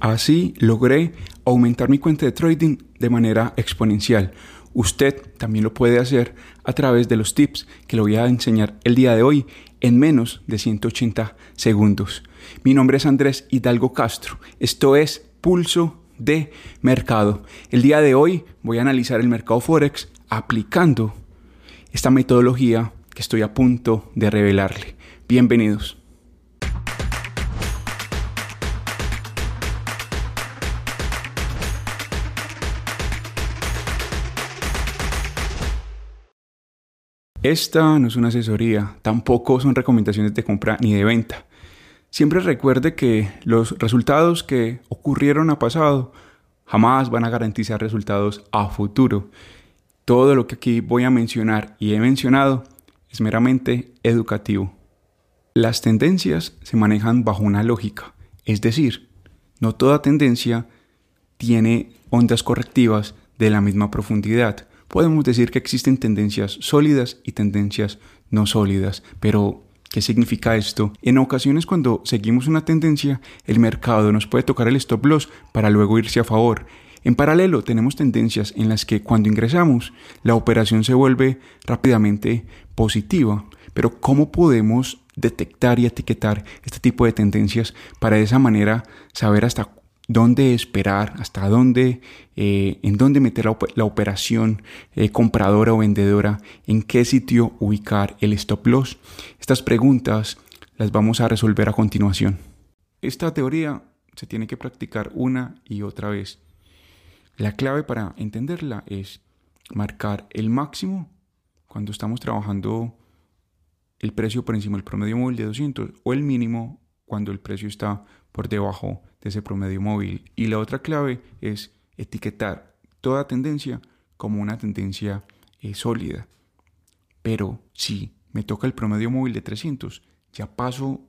Así logré aumentar mi cuenta de trading de manera exponencial. Usted también lo puede hacer a través de los tips que le voy a enseñar el día de hoy en menos de 180 segundos. Mi nombre es Andrés Hidalgo Castro. Esto es Pulso de Mercado. El día de hoy voy a analizar el mercado Forex aplicando esta metodología que estoy a punto de revelarle. Bienvenidos. Esta no es una asesoría, tampoco son recomendaciones de compra ni de venta. Siempre recuerde que los resultados que ocurrieron a pasado jamás van a garantizar resultados a futuro. Todo lo que aquí voy a mencionar y he mencionado es meramente educativo. Las tendencias se manejan bajo una lógica, es decir, no toda tendencia tiene ondas correctivas de la misma profundidad podemos decir que existen tendencias sólidas y tendencias no sólidas, pero ¿Qué significa esto? En ocasiones cuando seguimos una tendencia, el mercado nos puede tocar el stop loss para luego irse a favor. En paralelo tenemos tendencias en las que cuando ingresamos la operación se vuelve rápidamente positiva. Pero ¿cómo podemos detectar y etiquetar este tipo de tendencias para de esa manera saber hasta dónde esperar, hasta dónde, eh, en dónde meter la, operación eh, compradora o vendedora, en qué sitio ubicar el stop loss. Estas preguntas las vamos a resolver a continuación. Esta teoría se tiene que practicar una y otra vez. La clave para entenderla es marcar el máximo cuando estamos trabajando el precio por encima del promedio móvil de 200 o el mínimo cuando el precio está por debajo de ese promedio móvil. Y la otra clave es etiquetar toda tendencia como una tendencia eh, sólida. Pero si me toca el promedio móvil de 300, ya paso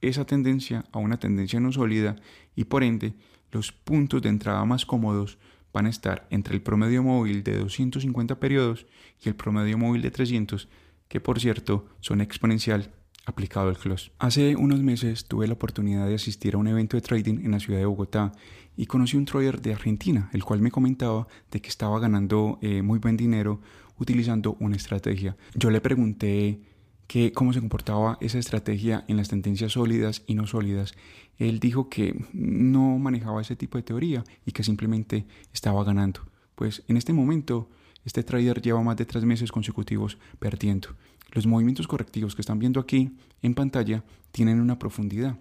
esa tendencia a una tendencia no sólida y por ende los puntos de entrada más cómodos van a estar entre el promedio móvil de 250 periodos y el promedio móvil de 300, que por cierto son exponencial aplicado el close. Hace unos meses tuve la oportunidad de asistir a un evento de trading en la ciudad de Bogotá y conocí un trader de Argentina, el cual me comentaba de que estaba ganando eh, muy buen dinero utilizando una estrategia. Yo le pregunté que cómo se comportaba esa estrategia en las tendencias sólidas y no sólidas. Él dijo que no manejaba ese tipo de teoría y que simplemente estaba ganando. Pues en este momento este trader lleva más de tres meses consecutivos perdiendo. Los movimientos correctivos que están viendo aquí en pantalla tienen una profundidad.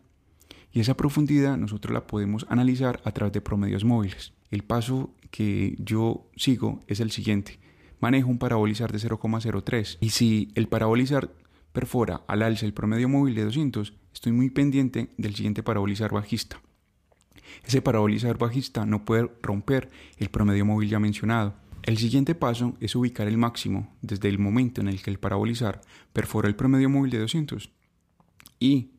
Y esa profundidad nosotros la podemos analizar a través de promedios móviles. El paso que yo sigo es el siguiente. Manejo un parabolizar de 0,03 y si el parabolizar perfora al alza el promedio móvil de 200, estoy muy pendiente del siguiente parabolizar bajista. Ese parabolizar bajista no puede romper el promedio móvil ya mencionado. El siguiente paso es ubicar el máximo desde el momento en el que el parabolizar perfora el promedio móvil de 200 y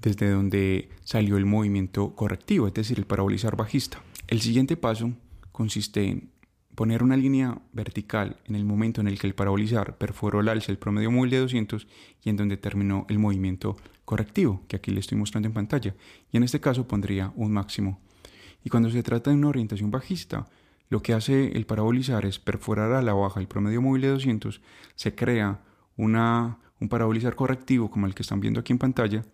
desde donde salió el movimiento correctivo, es decir, el parabolizar bajista. El siguiente paso consiste en poner una línea vertical en el momento en el que el parabolizar perforó el alza el promedio móvil de 200 y en donde terminó el movimiento correctivo, que aquí le estoy mostrando en pantalla. Y en este caso pondría un máximo. Y cuando se trata de una orientación bajista, lo que hace el parabolizar es perforar a la baja el promedio móvil de 200, se crea un parabolizar correctivo como el que están viendo aquí en pantalla,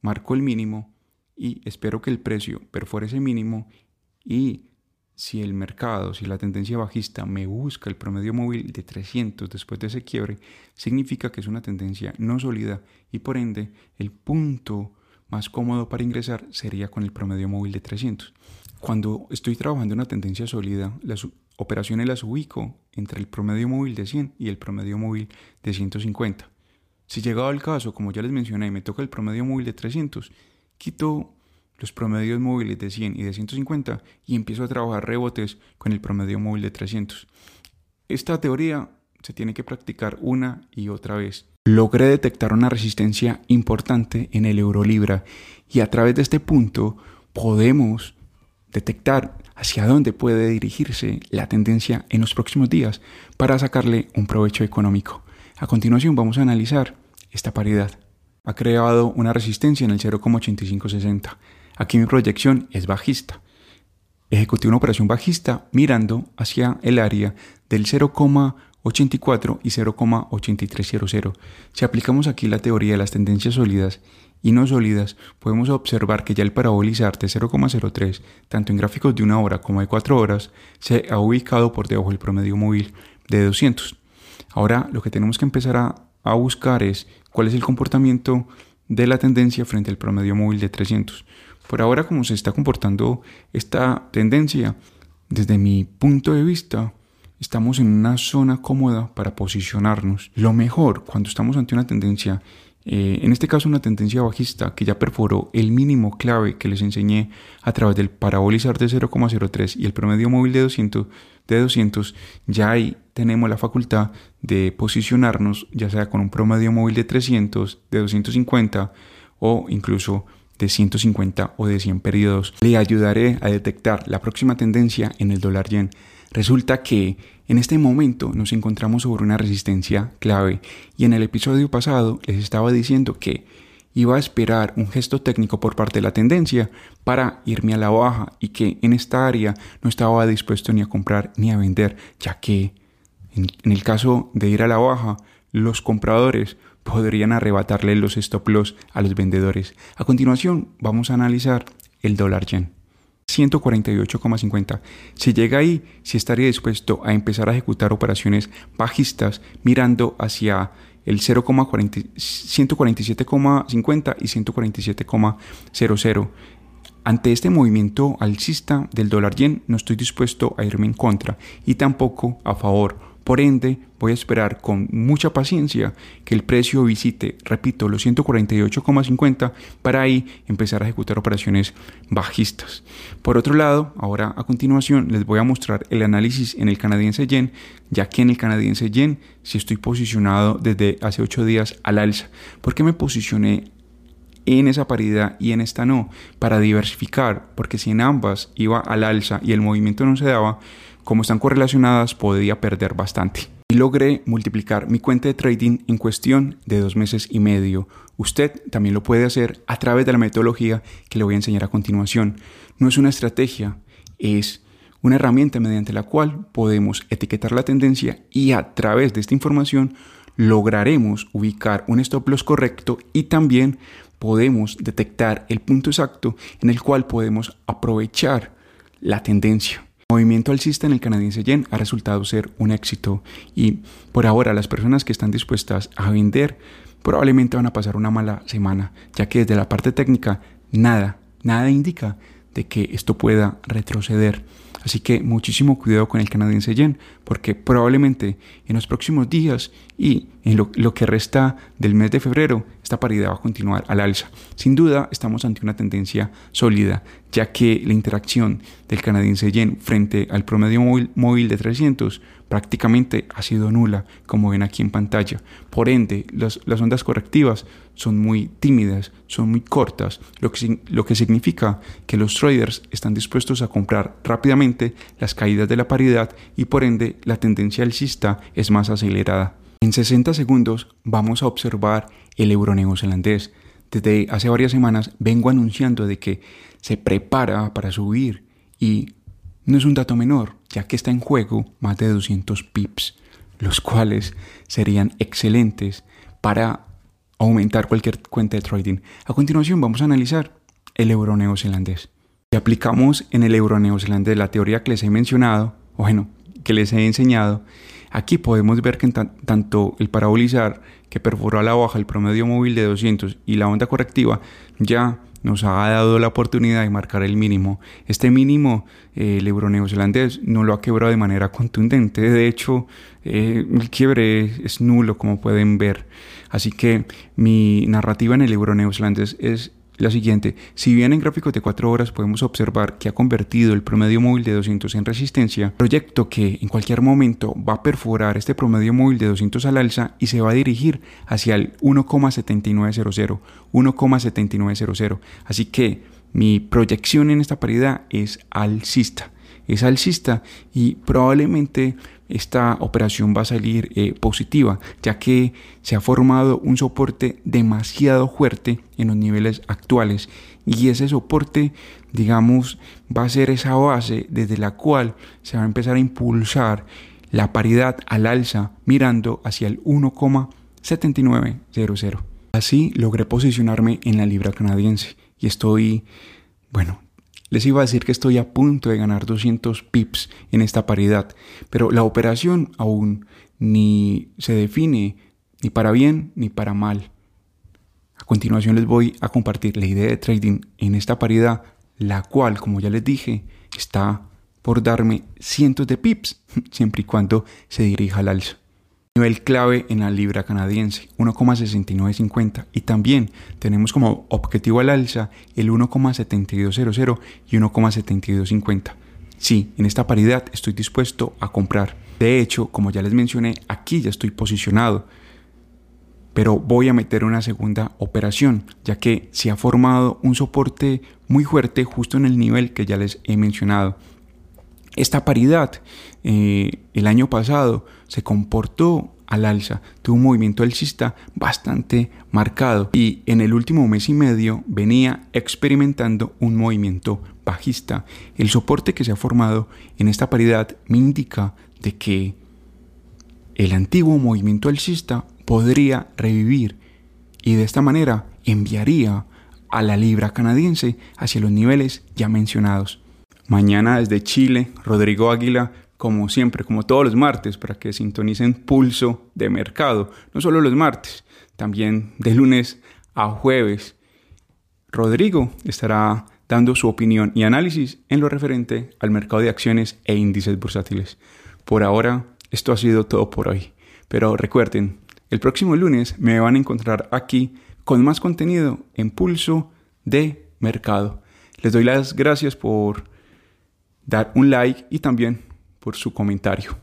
marco el mínimo y espero que el precio perfore ese mínimo y si el mercado, si la tendencia bajista me busca el promedio móvil de 300 después de ese quiebre, significa que es una tendencia no sólida y por ende el punto más cómodo para ingresar sería con el promedio móvil de 300. Cuando estoy trabajando una tendencia sólida, las operaciones las ubico entre el promedio móvil de 100 y el promedio móvil de 150. Si llegado el caso, como ya les mencioné, me toca el promedio móvil de 300, quito los promedios móviles de 100 y de 150 y empiezo a trabajar rebotes con el promedio móvil de 300. Esta teoría se tiene que practicar una y otra vez. Logré detectar una resistencia importante en el euro libra y a través de este punto podemos detectar hacia dónde puede dirigirse la tendencia en los próximos días para sacarle un provecho económico. A continuación vamos a analizar esta paridad. Ha creado una resistencia en el 0,8560. Aquí mi proyección es bajista. Ejecuté una operación bajista mirando hacia el área del 0,84 y 0,8300. Si aplicamos aquí la teoría de las tendencias sólidas y no sólidas, podemos observar que ya el parabolizar de 0,03, tanto en gráficos de una hora como de cuatro horas, se ha ubicado por debajo del promedio móvil de 200. Ahora lo que tenemos que empezar a, a buscar es cuál es el comportamiento de la tendencia frente al promedio móvil de 300. Por ahora, como se está comportando esta tendencia, desde mi punto de vista, estamos en una zona cómoda para posicionarnos. Lo mejor cuando estamos ante una tendencia eh, en este caso una tendencia bajista que ya perforó el mínimo clave que les enseñé a través del parabolizar de 0,03 y el promedio móvil de 200, de 200, ya ahí tenemos la facultad de posicionarnos ya sea con un promedio móvil de 300, de 250 o incluso de 150 o de 100 periodos. Le ayudaré a detectar la próxima tendencia en el dólar yen. Resulta que en este momento nos encontramos sobre una resistencia clave y en el episodio pasado les estaba diciendo que iba a esperar un gesto técnico por parte de la tendencia para irme a la baja y que en esta área no estaba dispuesto ni a comprar ni a vender, ya que en, el caso de ir a la baja, los compradores podrían arrebatarle los stop loss a los vendedores. A continuación, vamos a analizar el dólar yen. 148,50. Si llega ahí, si estaría dispuesto a empezar a ejecutar operaciones bajistas mirando hacia el 147,50 y 147,00. Ante este movimiento alcista del dólar yen no estoy dispuesto a irme en contra y tampoco a favor por ende, voy a esperar con mucha paciencia que el precio visite, repito, los 148,50 para ahí empezar a ejecutar operaciones bajistas. Por otro lado, ahora a continuación les voy a mostrar el análisis en el canadiense yen, ya que en el canadiense yen si estoy posicionado desde hace 8 días al alza. ¿Por qué me posicioné en esa paridad y en esta no, para diversificar, porque si en ambas iba al alza y el movimiento no se daba, como están correlacionadas, podía perder bastante. Y logré multiplicar mi cuenta de trading en cuestión de dos meses y medio. Usted también lo puede hacer a través de la metodología que le voy a enseñar a continuación. No es una estrategia, es una herramienta mediante la cual podemos etiquetar la tendencia y a través de esta información lograremos ubicar un stop loss correcto y también podemos detectar el punto exacto en el cual podemos aprovechar la tendencia. Movimiento alcista en el canadiense yen ha resultado ser un éxito y por ahora las personas que están dispuestas a vender probablemente van a pasar una mala semana, ya que desde la parte técnica nada, nada indica de que esto pueda retroceder. Así que muchísimo cuidado con el canadiense yen, porque probablemente en los próximos días y en lo, lo, que resta del mes de febrero, esta paridad va a continuar al alza. Sin duda, estamos ante una tendencia sólida, ya que la interacción del canadiense yen frente al promedio móvil, de 300 prácticamente ha sido nula, como ven aquí en pantalla. Por ende, las, las ondas correctivas son muy tímidas, son muy cortas, lo que, lo que significa que los traders están dispuestos a comprar rápidamente las caídas de la paridad y por ende la tendencia alcista es más acelerada. En 60 segundos vamos a observar el euro neozelandés. Desde hace varias semanas vengo anunciando de que se prepara para subir y no es un dato menor, ya que está en juego más de 200 pips, los cuales serían excelentes para aumentar cualquier cuenta de trading. A continuación vamos a analizar el euro neozelandés. Si aplicamos en el euro neozelandés la teoría que les he mencionado, o bueno, que les he enseñado, aquí podemos ver que tanto el parabolizar que perforó a la baja el promedio móvil de 200 y la onda correctiva ya nos ha dado la oportunidad de marcar el mínimo. Este mínimo, eh, el euro neozelandés no lo ha quebrado de manera contundente. De hecho, eh, el quiebre es, nulo, como pueden ver. Así que mi narrativa en el euro neozelandés es la siguiente. Si bien en gráficos de 4 horas podemos observar que ha convertido el promedio móvil de 200 en resistencia, proyecto que en cualquier momento va a perforar este promedio móvil de 200 al alza y se va a dirigir hacia el 1,7900, 1,7900. Así que mi proyección en esta paridad es alcista. Es alcista y probablemente esta operación va a salir eh, positiva, ya que se ha formado un soporte demasiado fuerte en los niveles actuales y ese soporte, digamos, va a ser esa base desde la cual se va a empezar a impulsar la paridad al alza mirando hacia el 1,7900. Así logré posicionarme en la libra canadiense y estoy, bueno, les iba a decir que estoy a punto de ganar 200 pips en esta paridad, pero la operación aún ni se define ni para bien ni para mal. A continuación les voy a compartir la idea de trading en esta paridad, la cual, como ya les dije, está por darme cientos de pips, siempre y cuando se dirija al alza nivel clave en la libra canadiense, 1,6950. Y también tenemos como objetivo al alza el 1,7200 y 1,7250. Sí, en esta paridad estoy dispuesto a comprar. De hecho, como ya les mencioné, aquí ya estoy posicionado. Pero voy a meter una segunda operación, ya que se ha formado un soporte muy fuerte justo en el nivel que ya les he mencionado. Esta paridad eh, el año pasado se comportó al alza, tuvo un movimiento alcista bastante marcado y en el último mes y medio venía experimentando un movimiento bajista. El soporte que se ha formado en esta paridad me indica de que el antiguo movimiento alcista podría revivir y de esta manera enviaría a la libra canadiense hacia los niveles ya mencionados. Mañana desde Chile, Rodrigo Águila, como siempre, como todos los martes, para que sintonicen pulso de mercado. No solo los martes, también de lunes a jueves. Rodrigo estará dando su opinión y análisis en lo referente al mercado de acciones e índices bursátiles. Por ahora, esto ha sido todo por hoy. Pero recuerden, el próximo lunes me van a encontrar aquí con más contenido en pulso de mercado. Les doy las gracias por dar un like y también por su comentario.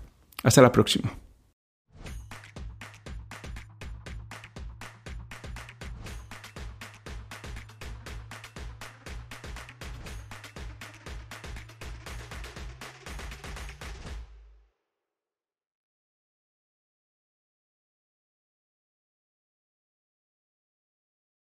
Hasta la próxima.